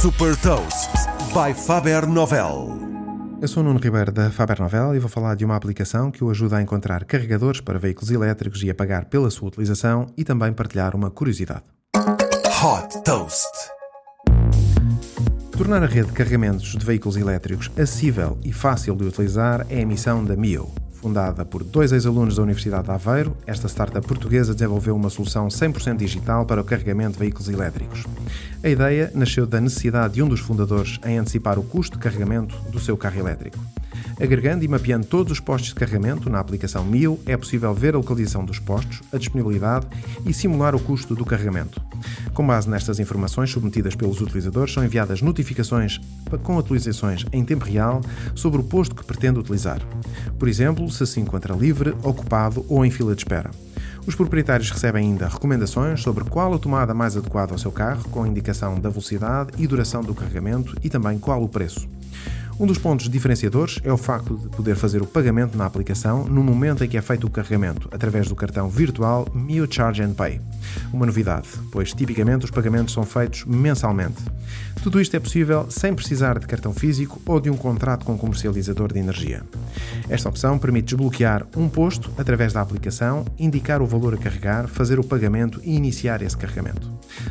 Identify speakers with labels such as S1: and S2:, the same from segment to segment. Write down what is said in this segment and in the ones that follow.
S1: Super Toast by Faber Novel.
S2: Eu sou o Nuno Ribeiro da Faber Novel e vou falar de uma aplicação que o ajuda a encontrar carregadores para veículos elétricos e a pagar pela sua utilização e também partilhar uma curiosidade.
S1: Hot Toast.
S2: Tornar a rede de carregamentos de veículos elétricos acessível e fácil de utilizar é a missão da MIO. Fundada por dois ex-alunos da Universidade de Aveiro, esta startup portuguesa desenvolveu uma solução 100% digital para o carregamento de veículos elétricos. A ideia nasceu da necessidade de um dos fundadores em antecipar o custo de carregamento do seu carro elétrico. Agregando e mapeando todos os postos de carregamento na aplicação Mio, é possível ver a localização dos postos, a disponibilidade e simular o custo do carregamento. Com base nestas informações submetidas pelos utilizadores, são enviadas notificações com atualizações em tempo real sobre o posto que pretende utilizar. Por exemplo, se se encontra livre, ocupado ou em fila de espera. Os proprietários recebem ainda recomendações sobre qual a tomada mais adequada ao seu carro, com indicação da velocidade e duração do carregamento e também qual o preço. Um dos pontos diferenciadores é o facto de poder fazer o pagamento na aplicação no momento em que é feito o carregamento, através do cartão virtual Mio Charge and Pay. Uma novidade, pois tipicamente os pagamentos são feitos mensalmente. Tudo isto é possível sem precisar de cartão físico ou de um contrato com um comercializador de energia. Esta opção permite desbloquear um posto através da aplicação, indicar o valor a carregar, fazer o pagamento e iniciar esse carregamento.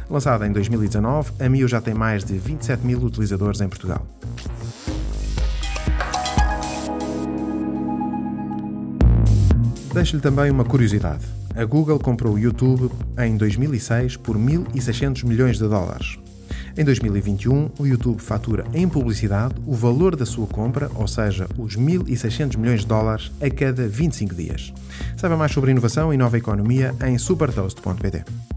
S2: Lançada em 2019, a Mio já tem mais de 27 mil utilizadores em Portugal. Deixo-lhe também uma curiosidade. A Google comprou o YouTube em 2006 por 1.600 milhões de dólares. Em 2021, o YouTube fatura em publicidade o valor da sua compra, ou seja, os 1.600 milhões de dólares a cada 25 dias. Saiba mais sobre inovação e nova economia em supertoast.pt.